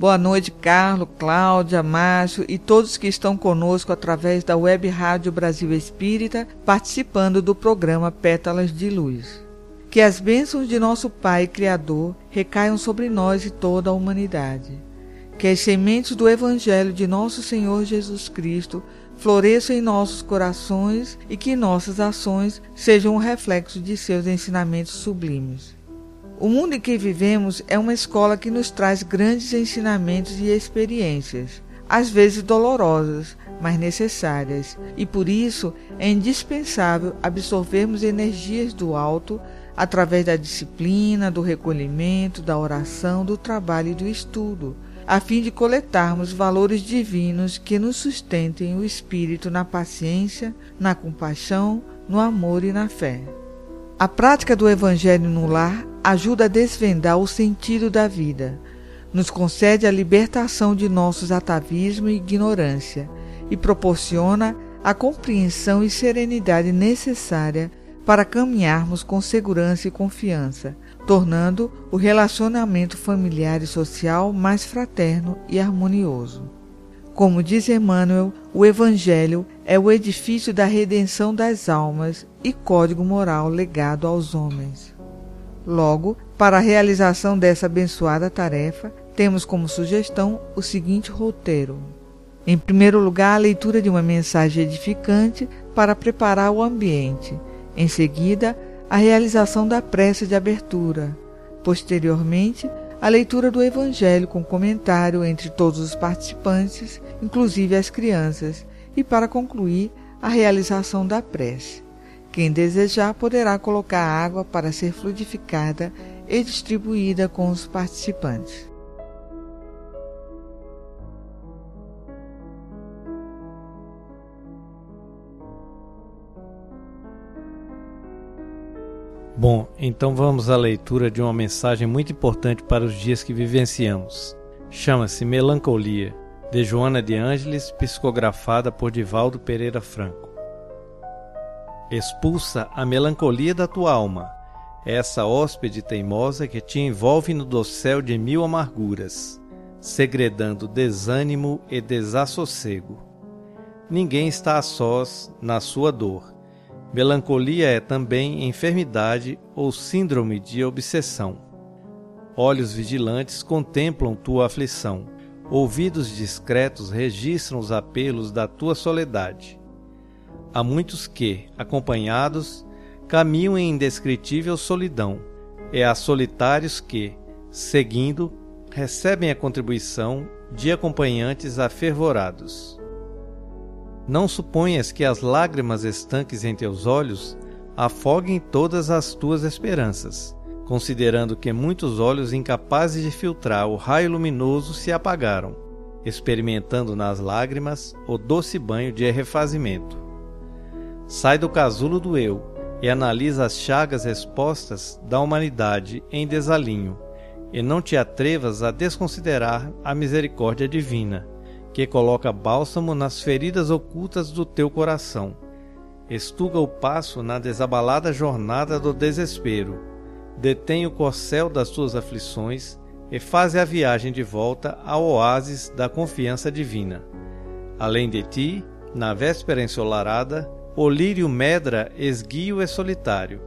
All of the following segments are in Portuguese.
Boa noite, Carlos, Cláudia, Márcio e todos que estão conosco através da Web Rádio Brasil Espírita, participando do programa Pétalas de Luz. Que as bênçãos de nosso Pai Criador recaiam sobre nós e toda a humanidade. Que as sementes do Evangelho de nosso Senhor Jesus Cristo floresçam em nossos corações e que nossas ações sejam um reflexo de seus ensinamentos sublimes. O mundo em que vivemos é uma escola que nos traz grandes ensinamentos e experiências, às vezes dolorosas, mas necessárias, e por isso é indispensável absorvermos energias do alto através da disciplina, do recolhimento, da oração, do trabalho e do estudo, a fim de coletarmos valores divinos que nos sustentem o espírito na paciência, na compaixão, no amor e na fé. A prática do Evangelho no lar ajuda a desvendar o sentido da vida, nos concede a libertação de nossos atavismo e ignorância e proporciona a compreensão e serenidade necessária para caminharmos com segurança e confiança, tornando o relacionamento familiar e social mais fraterno e harmonioso. Como diz Emmanuel, o Evangelho é o edifício da redenção das almas e código moral legado aos homens. Logo, para a realização dessa abençoada tarefa, temos como sugestão o seguinte roteiro. Em primeiro lugar, a leitura de uma mensagem edificante para preparar o ambiente. Em seguida, a realização da prece de abertura. Posteriormente, a leitura do Evangelho com comentário entre todos os participantes, inclusive as crianças, e para concluir, a realização da prece. Quem desejar poderá colocar água para ser fluidificada e distribuída com os participantes. Bom, então vamos à leitura de uma mensagem muito importante para os dias que vivenciamos. Chama-se Melancolia, de Joana de Ângeles, psicografada por Divaldo Pereira Franco. Expulsa a melancolia da tua alma, essa hóspede teimosa que te envolve no dossel de mil amarguras, segredando desânimo e desassossego. Ninguém está a sós na sua dor. Melancolia é também enfermidade ou síndrome de obsessão. Olhos vigilantes contemplam tua aflição, ouvidos discretos registram os apelos da tua soledade. Há muitos que, acompanhados, caminham em indescritível solidão. É a solitários que, seguindo, recebem a contribuição de acompanhantes afervorados. Não suponhas que as lágrimas estanques em teus olhos afoguem todas as tuas esperanças, considerando que muitos olhos incapazes de filtrar o raio luminoso se apagaram, experimentando nas lágrimas o doce banho de refazimento. Sai do casulo do eu e analisa as chagas expostas da humanidade em desalinho, e não te atrevas a desconsiderar a misericórdia divina, que coloca bálsamo nas feridas ocultas do teu coração. Estuga o passo na desabalada jornada do desespero, detém o corcel das tuas aflições e faze a viagem de volta ao oásis da confiança divina. Além de ti, na véspera ensolarada, o lírio medra esguio e solitário,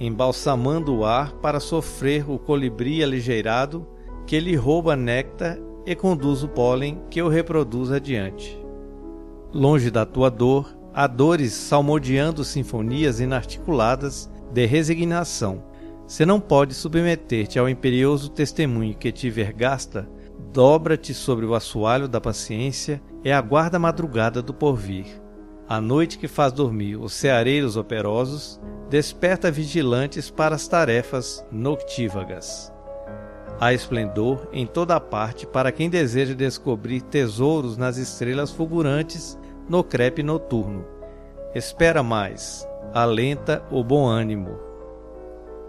embalsamando o ar para sofrer o colibri aligeirado que lhe rouba néctar e conduz o pólen que o reproduz adiante. Longe da tua dor, há dores salmodiando sinfonias inarticuladas de resignação. Se não pode submeter-te ao imperioso testemunho que te vergasta, dobra-te sobre o assoalho da paciência e aguarda a madrugada do porvir. A noite que faz dormir os ceareiros operosos, desperta vigilantes para as tarefas noctívagas. Há esplendor em toda a parte para quem deseja descobrir tesouros nas estrelas fulgurantes no crepe noturno. Espera mais, alenta o bom ânimo.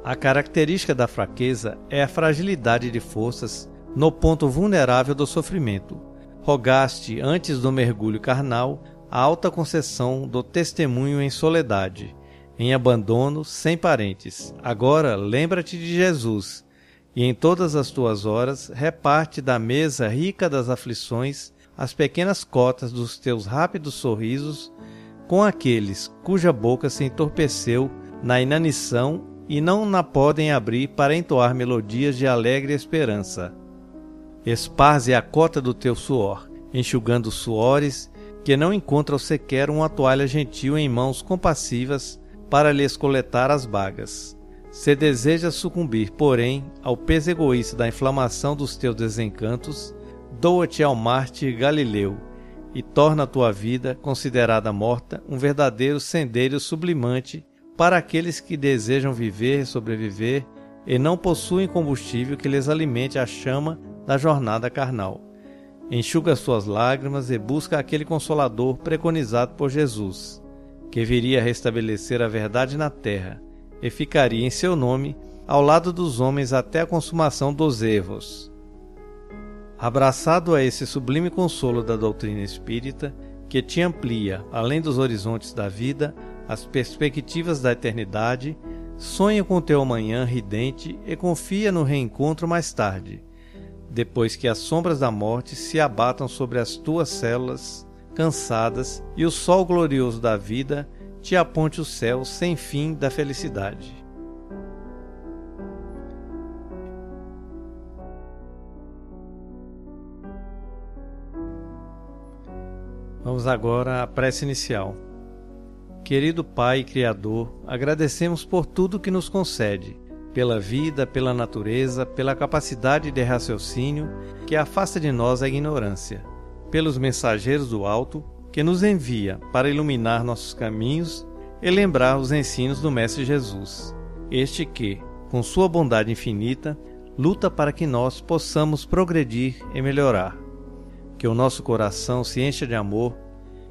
A característica da fraqueza é a fragilidade de forças no ponto vulnerável do sofrimento. Rogaste antes do mergulho carnal a alta concessão do testemunho em soledade, em abandono, sem parentes. Agora lembra-te de Jesus, e em todas as tuas horas reparte da mesa rica das aflições as pequenas cotas dos teus rápidos sorrisos com aqueles cuja boca se entorpeceu na inanição e não na podem abrir para entoar melodias de alegre esperança. Esparze a cota do teu suor, enxugando suores que não encontram sequer uma toalha gentil em mãos compassivas para lhes coletar as bagas. Se desejas sucumbir, porém, ao peso egoísta da inflamação dos teus desencantos, doa-te ao mártir Galileu e torna a tua vida, considerada morta, um verdadeiro sendeiro sublimante para aqueles que desejam viver e sobreviver e não possuem combustível que lhes alimente a chama da jornada carnal. Enxuga suas lágrimas e busca aquele consolador preconizado por Jesus, que viria restabelecer a verdade na terra e ficaria em seu nome ao lado dos homens até a consumação dos erros. Abraçado a esse sublime consolo da doutrina espírita, que te amplia, além dos horizontes da vida, as perspectivas da eternidade, sonha com teu amanhã ridente e confia no reencontro mais tarde depois que as sombras da morte se abatam sobre as tuas células cansadas e o sol glorioso da vida te aponte o céu sem fim da felicidade. Vamos agora à prece inicial. Querido Pai Criador, agradecemos por tudo que nos concede pela vida, pela natureza, pela capacidade de raciocínio que afasta de nós a ignorância, pelos mensageiros do alto que nos envia para iluminar nossos caminhos e lembrar os ensinos do Mestre Jesus, este que, com sua bondade infinita, luta para que nós possamos progredir e melhorar. Que o nosso coração se encha de amor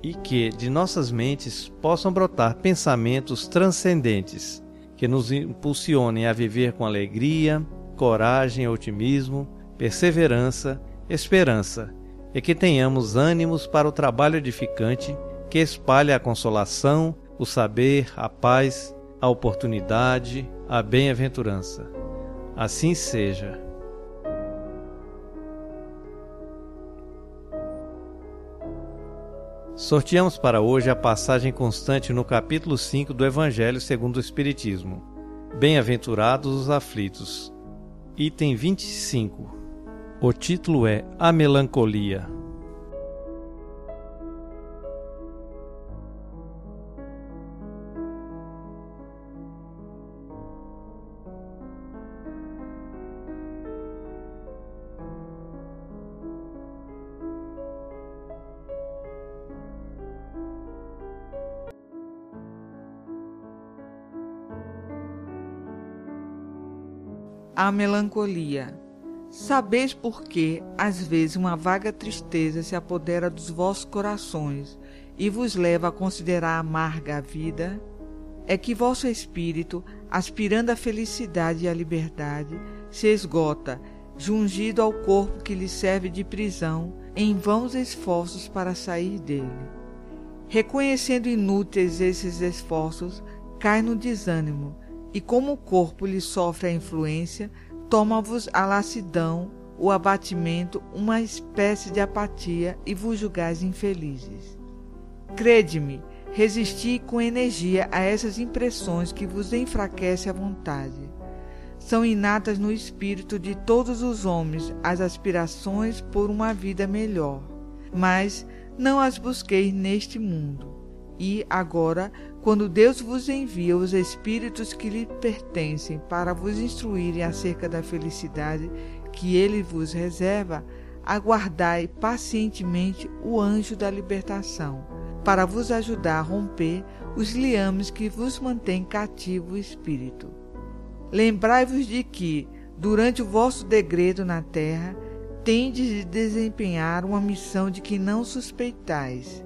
e que de nossas mentes possam brotar pensamentos transcendentes que nos impulsionem a viver com alegria, coragem, otimismo, perseverança, esperança e que tenhamos ânimos para o trabalho edificante que espalha a consolação, o saber, a paz, a oportunidade, a bem-aventurança. Assim seja. Sorteamos para hoje a passagem constante no capítulo 5 do Evangelho segundo o Espiritismo. Bem-aventurados os aflitos. Item 25. O título é A Melancolia. A melancolia. Sabeis por que, às vezes, uma vaga tristeza se apodera dos vossos corações e vos leva a considerar amarga a vida? É que vosso espírito, aspirando à felicidade e à liberdade, se esgota, jungido ao corpo que lhe serve de prisão, em vãos esforços para sair dele. Reconhecendo inúteis esses esforços, cai no desânimo, e como o corpo lhe sofre a influência, toma-vos a lassidão, o abatimento, uma espécie de apatia e vos julgais infelizes. Crede-me, resisti com energia a essas impressões que vos enfraquecem a vontade. São inatas no espírito de todos os homens as aspirações por uma vida melhor, mas não as busquei neste mundo. E agora quando Deus vos envia os espíritos que lhe pertencem para vos instruírem acerca da felicidade que ele vos reserva, aguardai pacientemente o anjo da libertação, para vos ajudar a romper os liames que vos mantêm cativo o espírito. Lembrai-vos de que, durante o vosso degredo na terra, tendes de desempenhar uma missão de que não suspeitais,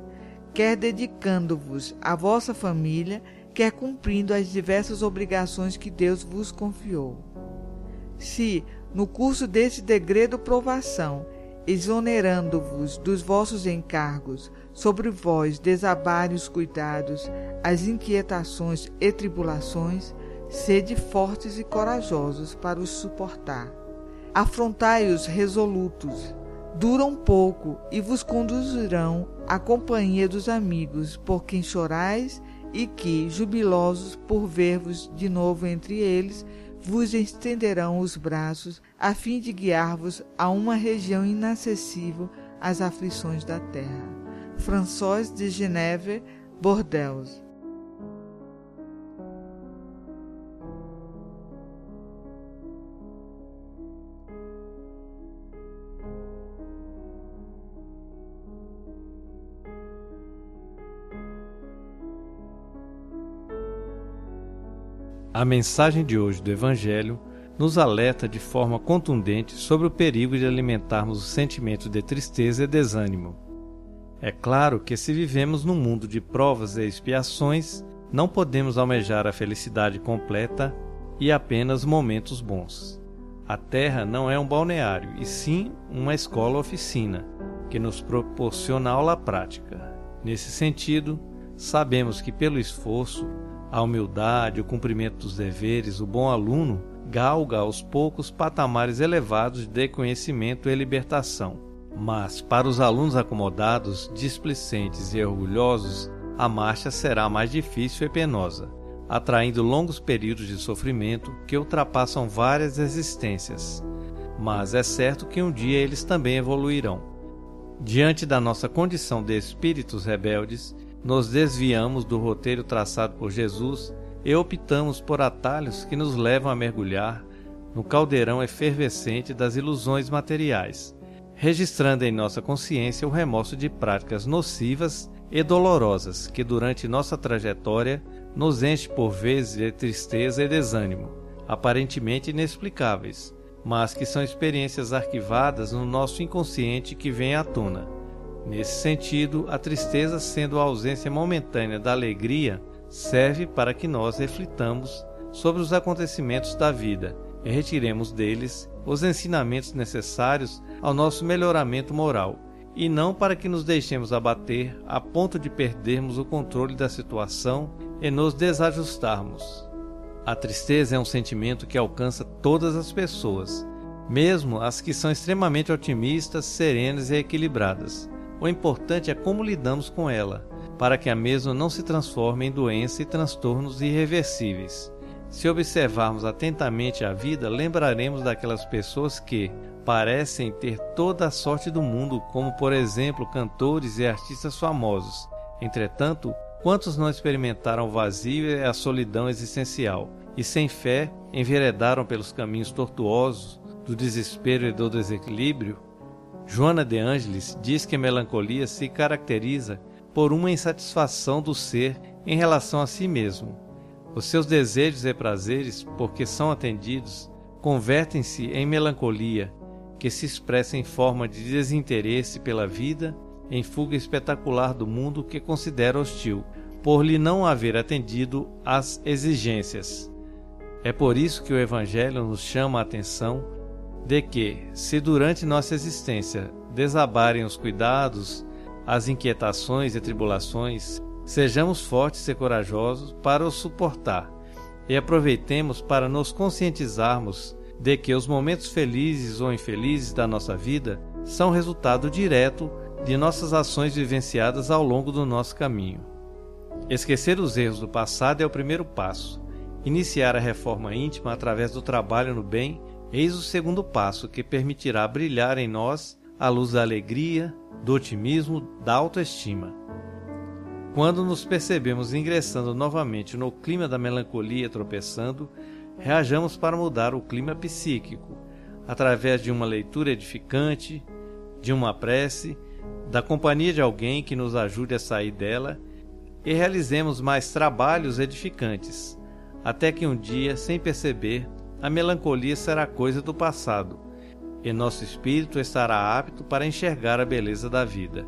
quer dedicando-vos à vossa família, quer cumprindo as diversas obrigações que Deus vos confiou. Se, no curso desse degredo provação, exonerando-vos dos vossos encargos, sobre vós desabarem os cuidados, as inquietações e tribulações, sede fortes e corajosos para os suportar. Afrontai-os resolutos, duram pouco e vos conduzirão à companhia dos amigos, por quem chorais e que, jubilosos por ver-vos de novo entre eles, vos estenderão os braços a fim de guiar-vos a uma região inacessível às aflições da terra. François de Geneve, Bordeaux. A mensagem de hoje do Evangelho nos alerta de forma contundente sobre o perigo de alimentarmos o sentimento de tristeza e desânimo. É claro que, se vivemos num mundo de provas e expiações, não podemos almejar a felicidade completa e apenas momentos bons. A Terra não é um balneário, e sim uma escola-oficina, que nos proporciona aula prática. Nesse sentido, sabemos que, pelo esforço, a humildade, o cumprimento dos deveres, o bom aluno galga aos poucos patamares elevados de conhecimento e libertação. Mas, para os alunos acomodados, displicentes e orgulhosos, a marcha será mais difícil e penosa, atraindo longos períodos de sofrimento que ultrapassam várias existências. Mas é certo que um dia eles também evoluirão. Diante da nossa condição de espíritos rebeldes, nos desviamos do roteiro traçado por Jesus e optamos por atalhos que nos levam a mergulhar no caldeirão efervescente das ilusões materiais, registrando em nossa consciência o remorso de práticas nocivas e dolorosas que durante nossa trajetória nos enche por vezes de tristeza e desânimo, aparentemente inexplicáveis, mas que são experiências arquivadas no nosso inconsciente que vem à tona Nesse sentido, a tristeza, sendo a ausência momentânea da alegria, serve para que nós reflitamos sobre os acontecimentos da vida e retiremos deles os ensinamentos necessários ao nosso melhoramento moral, e não para que nos deixemos abater a ponto de perdermos o controle da situação e nos desajustarmos. A tristeza é um sentimento que alcança todas as pessoas, mesmo as que são extremamente otimistas, serenas e equilibradas. O importante é como lidamos com ela, para que a mesma não se transforme em doença e transtornos irreversíveis. Se observarmos atentamente a vida, lembraremos daquelas pessoas que parecem ter toda a sorte do mundo, como por exemplo cantores e artistas famosos. Entretanto, quantos não experimentaram o vazio e a solidão existencial, e sem fé enveredaram pelos caminhos tortuosos do desespero e do desequilíbrio? Joana de Ângeles diz que a melancolia se caracteriza por uma insatisfação do ser em relação a si mesmo. Os seus desejos e prazeres, porque são atendidos, convertem-se em melancolia, que se expressa em forma de desinteresse pela vida, em fuga espetacular do mundo que considera hostil, por lhe não haver atendido às exigências. É por isso que o Evangelho nos chama a atenção de que, se durante nossa existência desabarem os cuidados, as inquietações e tribulações, sejamos fortes e corajosos para os suportar e aproveitemos para nos conscientizarmos de que os momentos felizes ou infelizes da nossa vida são resultado direto de nossas ações vivenciadas ao longo do nosso caminho. Esquecer os erros do passado é o primeiro passo. Iniciar a reforma íntima através do trabalho no bem Eis o segundo passo que permitirá brilhar em nós a luz da alegria, do otimismo, da autoestima. Quando nos percebemos ingressando novamente no clima da melancolia tropeçando, reajamos para mudar o clima psíquico, através de uma leitura edificante, de uma prece, da companhia de alguém que nos ajude a sair dela e realizemos mais trabalhos edificantes, até que um dia, sem perceber, a melancolia será coisa do passado e nosso espírito estará apto para enxergar a beleza da vida.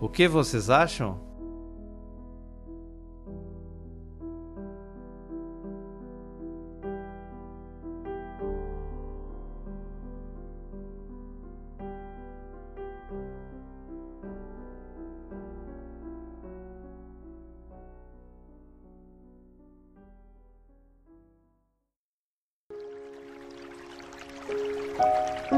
O que vocês acham? Mm-hmm.